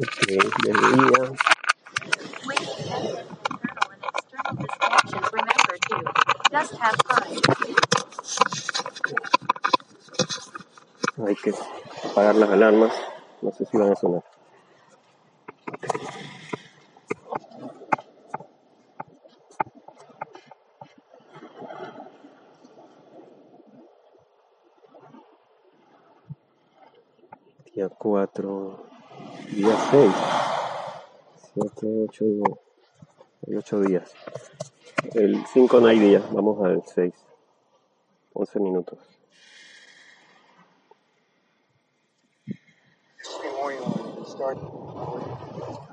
Have fun. Hay que apagar las alarmas. No sé si van a sonar. Día 4, día 6, 7, 8, 8 días. El 5 no hay días, vamos al 6, 11 minutos.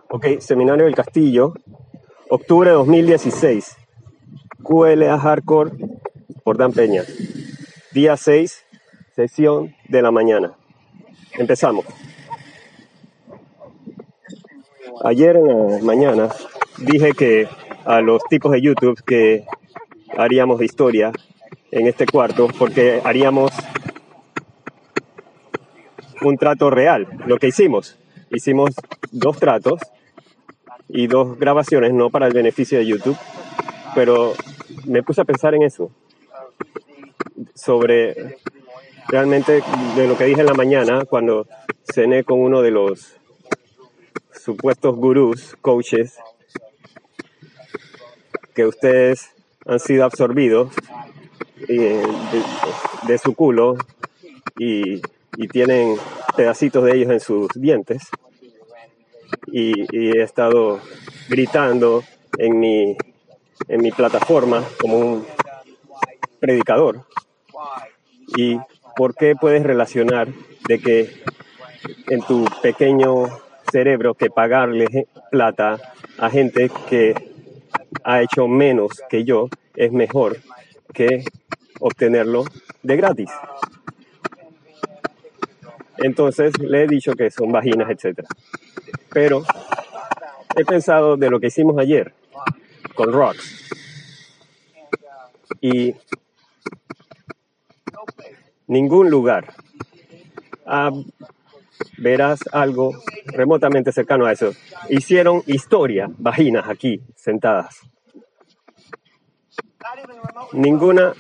Ok, Seminario del Castillo, octubre de 2016. QLA Hardcore por Dan Peña. Día 6, sesión de la mañana. Empezamos. Ayer en la mañana dije que a los tipos de YouTube que haríamos historia en este cuarto porque haríamos un trato real. Lo que hicimos, hicimos dos tratos y dos grabaciones, no para el beneficio de YouTube, pero me puse a pensar en eso, sobre realmente de lo que dije en la mañana cuando cené con uno de los supuestos gurús, coaches, que ustedes han sido absorbidos eh, de, su culo y, y tienen pedacitos de ellos en sus dientes y, y he estado gritando en mi, en mi plataforma como un predicador. ¿Y por qué puedes relacionar de que en tu pequeño cerebro que pagarle plata a gente que ha hecho menos que yo es mejor que obtenerlo de gratis? Entonces le he dicho que son vaginas, etcétera. Pero he pensado de lo que hicimos ayer con Rocks. Y ningún lugar ah, verás algo remotamente cercano a eso. Hicieron historia, vaginas aquí, sentadas. Ninguna,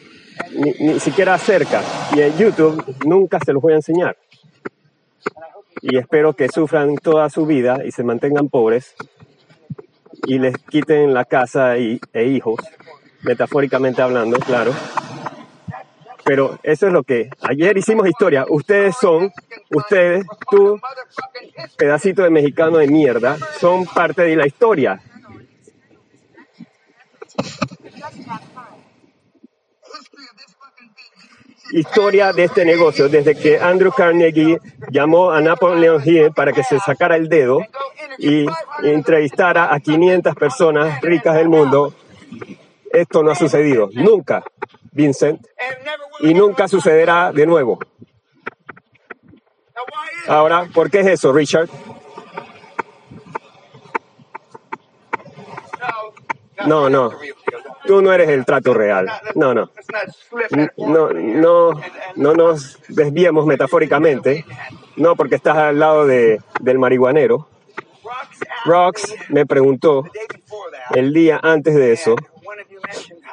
ni, ni siquiera cerca. Y en YouTube nunca se los voy a enseñar y espero que sufran toda su vida y se mantengan pobres y les quiten la casa y, e hijos, metafóricamente hablando, claro. Pero eso es lo que ayer hicimos historia. Ustedes son, ustedes, tú, pedacito de mexicano de mierda, son parte de la historia. historia de este negocio, desde que Andrew Carnegie llamó a Napoleon Hill para que se sacara el dedo y entrevistara a 500 personas ricas del mundo, esto no ha sucedido. Nunca, Vincent. Y nunca sucederá de nuevo. Ahora, ¿por qué es eso, Richard? No, no. Tú no eres el trato real. No, no. No, no, no nos desviemos metafóricamente. No, porque estás al lado de, del marihuanero. Rox me preguntó el día antes de eso,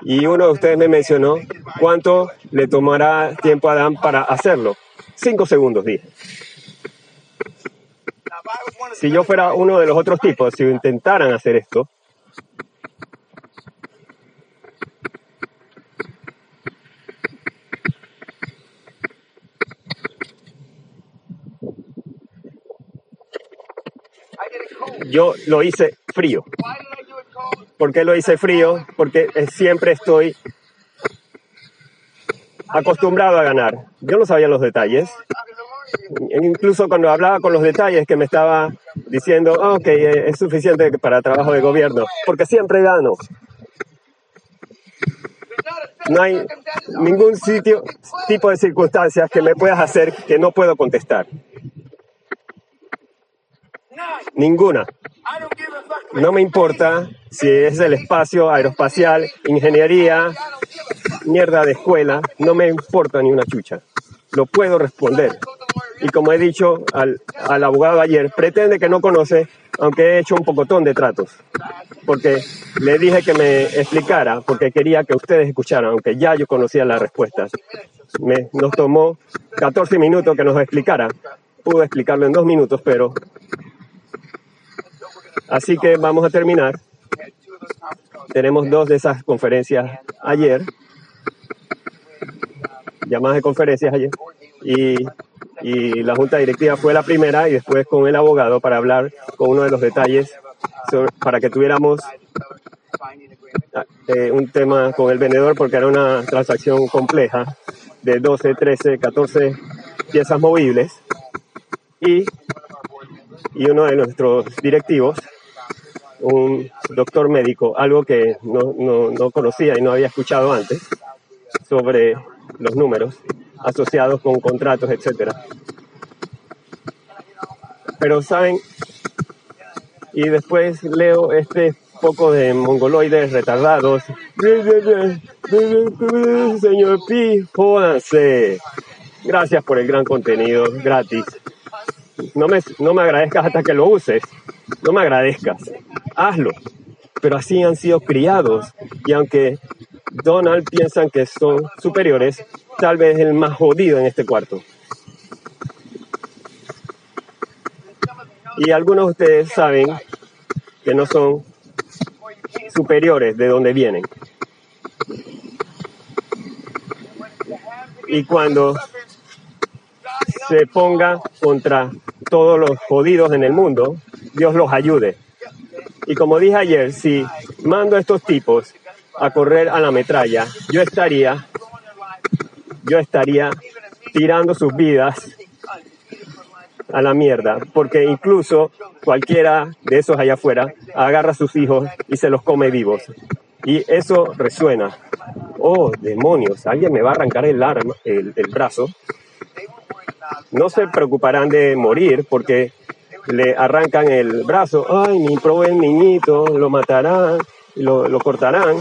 y uno de ustedes me mencionó cuánto le tomará tiempo a Adán para hacerlo. Cinco segundos, dije. Si yo fuera uno de los otros tipos, si intentaran hacer esto, yo lo hice frío. ¿Por qué lo hice frío? Porque eh, siempre estoy acostumbrado a ganar. Yo no sabía los detalles. Incluso cuando hablaba con los detalles que me estaba diciendo, "Ah, ok, eh, es suficiente para trabajo de gobierno, porque siempre gano. No hay ningún sitio, tipo de circunstancias que me puedas hacer que no puedo contestar. Ninguna. No me importa si es el espacio aeroespacial, ingeniería, mierda de escuela, no me importa ni una chucha. Lo puedo responder. Y como he dicho al, al abogado ayer, pretende que no conoce, aunque he hecho un pocotón de tratos. Porque le dije que me explicara, porque quería que ustedes escucharan, aunque ya yo conocía las respuestas. Me, nos tomó 14 minutos que nos explicara. Pude explicarlo en dos minutos, pero... Así que vamos a terminar. Tenemos dos de esas conferencias ayer, llamadas de conferencias ayer, y, y la junta directiva fue la primera y después con el abogado para hablar con uno de los detalles para que tuviéramos eh, un tema con el vendedor porque era una transacción compleja de 12, 13, 14 piezas movibles. Y, y uno de nuestros directivos, un doctor médico, algo que no, no, no conocía y no había escuchado antes sobre los números asociados con contratos, etcétera. Pero saben, y después leo este poco de mongoloides retardados. Señor Pi, jódanse. Gracias por el gran contenido, gratis. No me, no me agradezcas hasta que lo uses. No me agradezcas. Hazlo. Pero así han sido criados. Y aunque Donald piensan que son superiores, tal vez el más jodido en este cuarto. Y algunos de ustedes saben que no son superiores de donde vienen. Y cuando se ponga contra todos los jodidos en el mundo, Dios los ayude. Y como dije ayer, si mando a estos tipos a correr a la metralla, yo estaría, yo estaría tirando sus vidas a la mierda, porque incluso cualquiera de esos allá afuera agarra a sus hijos y se los come vivos. Y eso resuena. Oh, demonios, alguien me va a arrancar el arma, el, el brazo. No se preocuparán de morir porque le arrancan el brazo. Ay, mi pobre niñito, lo matarán, lo, lo cortarán.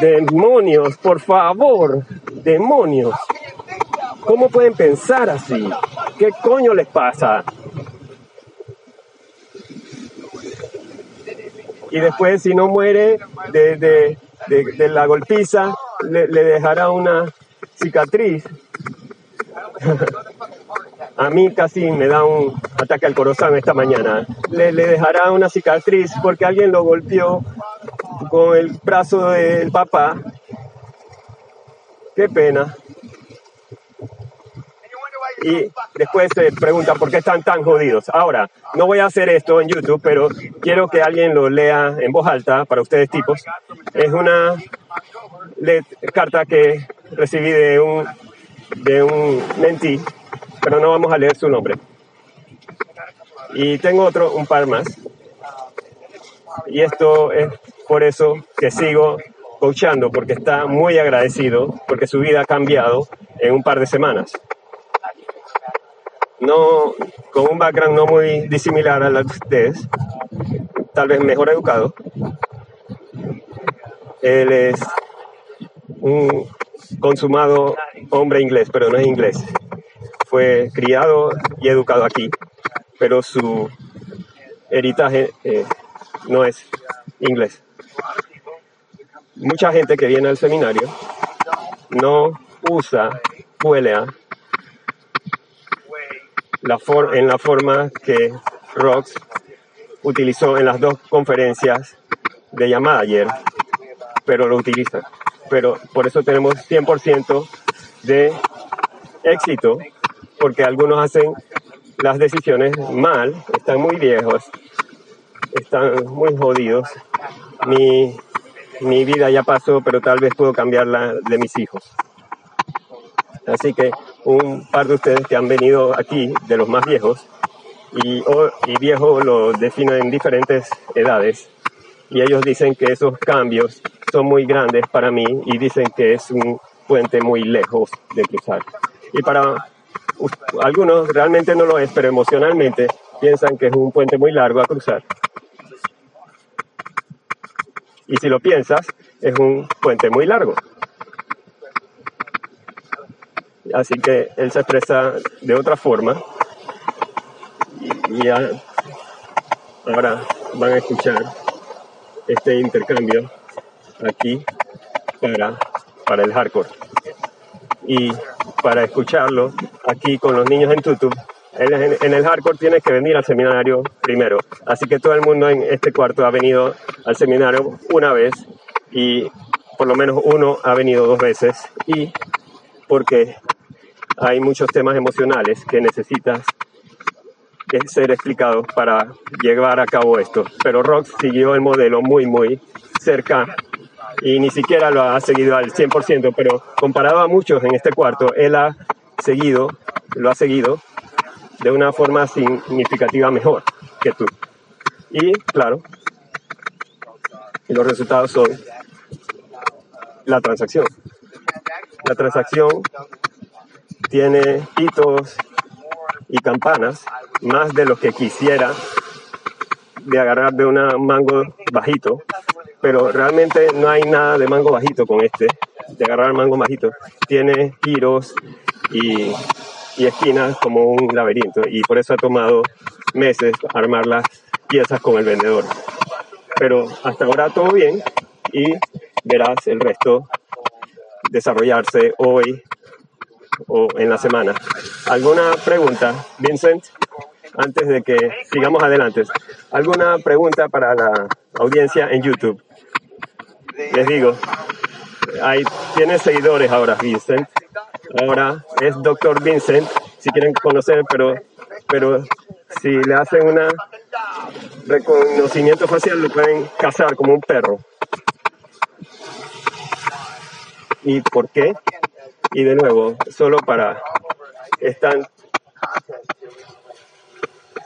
Demonios, por favor, demonios. ¿Cómo pueden pensar así? ¿Qué coño les pasa? Y después, si no muere de, de, de, la golpiza, le dejará una cicatriz. A mí casi me da un ataque al corazón esta mañana. Le, le dejará una cicatriz porque alguien lo golpeó con el brazo del papá. Qué pena. Y después se pregunta por qué están tan jodidos. Ahora, no voy a hacer esto en YouTube, pero quiero que alguien lo lea en voz alta para ustedes tipos. Es una carta que recibí de un, de un mentí, pero no vamos a leer su nombre. Y tengo otro, un par más. Y esto es por eso que sigo coachando, porque está muy agradecido, porque su vida ha cambiado en un par de semanas no con un background no muy disimilar a la de ustedes, tal vez mejor educado. Él es un consumado hombre inglés, pero no es inglés. Fue criado y educado aquí, pero su heritaje eh, no es inglés. Mucha gente que viene al seminario no usa Puelea la for- en la forma que Rox utilizó en las dos conferencias de llamada ayer, pero lo utiliza. Pero por eso tenemos 100% de éxito, porque algunos hacen las decisiones mal, están muy viejos, están muy jodidos. Mi, mi vida ya pasó, pero tal vez puedo cambiarla de mis hijos. Así que un par de ustedes que han venido aquí, de los más viejos, y, y viejo lo defino en diferentes edades, y ellos dicen que esos cambios son muy grandes para mí y dicen que es un puente muy lejos de cruzar. Y para algunos realmente no lo es, pero emocionalmente piensan que es un puente muy largo a cruzar. Y si lo piensas, es un puente muy largo. Así que él se expresa de otra forma. Y ya, ahora van a escuchar este intercambio aquí para, para el hardcore. Y para escucharlo aquí con los niños en YouTube, en, el hardcore tienes que venir al seminario primero. Así que todo el mundo en este cuarto ha venido al seminario una vez y por lo menos uno ha venido dos veces y porque hay muchos temas emocionales que necesitas ser explicados para llevar a cabo esto. Pero Rox siguió el modelo muy, muy cerca y ni siquiera lo ha seguido al 100%, pero comparado a muchos en este cuarto, él ha seguido, lo ha seguido de una forma significativa mejor que tú. Y claro, los resultados son la transacción. La transacción tiene hitos y campanas más de lo que quisiera de agarrar de un mango bajito, pero realmente no hay nada de mango bajito con este, de agarrar mango bajito. Tiene giros y, y esquinas como un laberinto y por eso ha tomado meses armar las piezas con el vendedor. Pero hasta ahora todo bien y verás el resto desarrollarse hoy o en la semana. ¿Alguna pregunta, Vincent? Antes de que sigamos adelante. ¿Alguna pregunta para la audiencia en YouTube? Les digo, hay, tiene seguidores ahora, Vincent. Ahora es Doctor Vincent, si quieren conocer, pero, pero si le hacen un reconocimiento facial, lo pueden cazar como un perro. ¿Y por qué? Y de nuevo, solo para están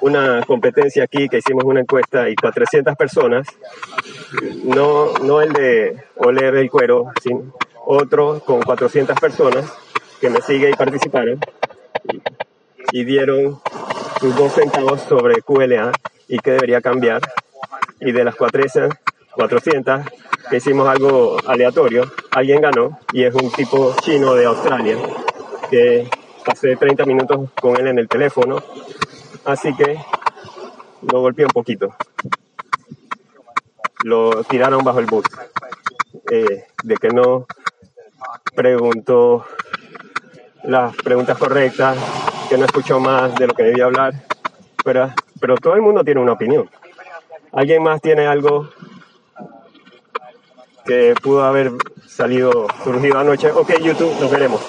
una competencia aquí que hicimos una encuesta y 400 personas, no, no el de oler el cuero, sino otro con 400 personas que me sigue y participaron y, y dieron sus dos centavos sobre QLA y qué debería cambiar. Y de las 400, 400 que hicimos algo aleatorio, alguien ganó y es un tipo chino de Australia que pasé 30 minutos con él en el teléfono, así que lo golpeé un poquito. Lo tiraron bajo el bus eh, de que no preguntó las preguntas correctas, que no escuchó más de lo que debía hablar, pero, pero todo el mundo tiene una opinión. ¿Alguien más tiene algo que pudo haber salido, surgido anoche. Ok, YouTube, nos veremos.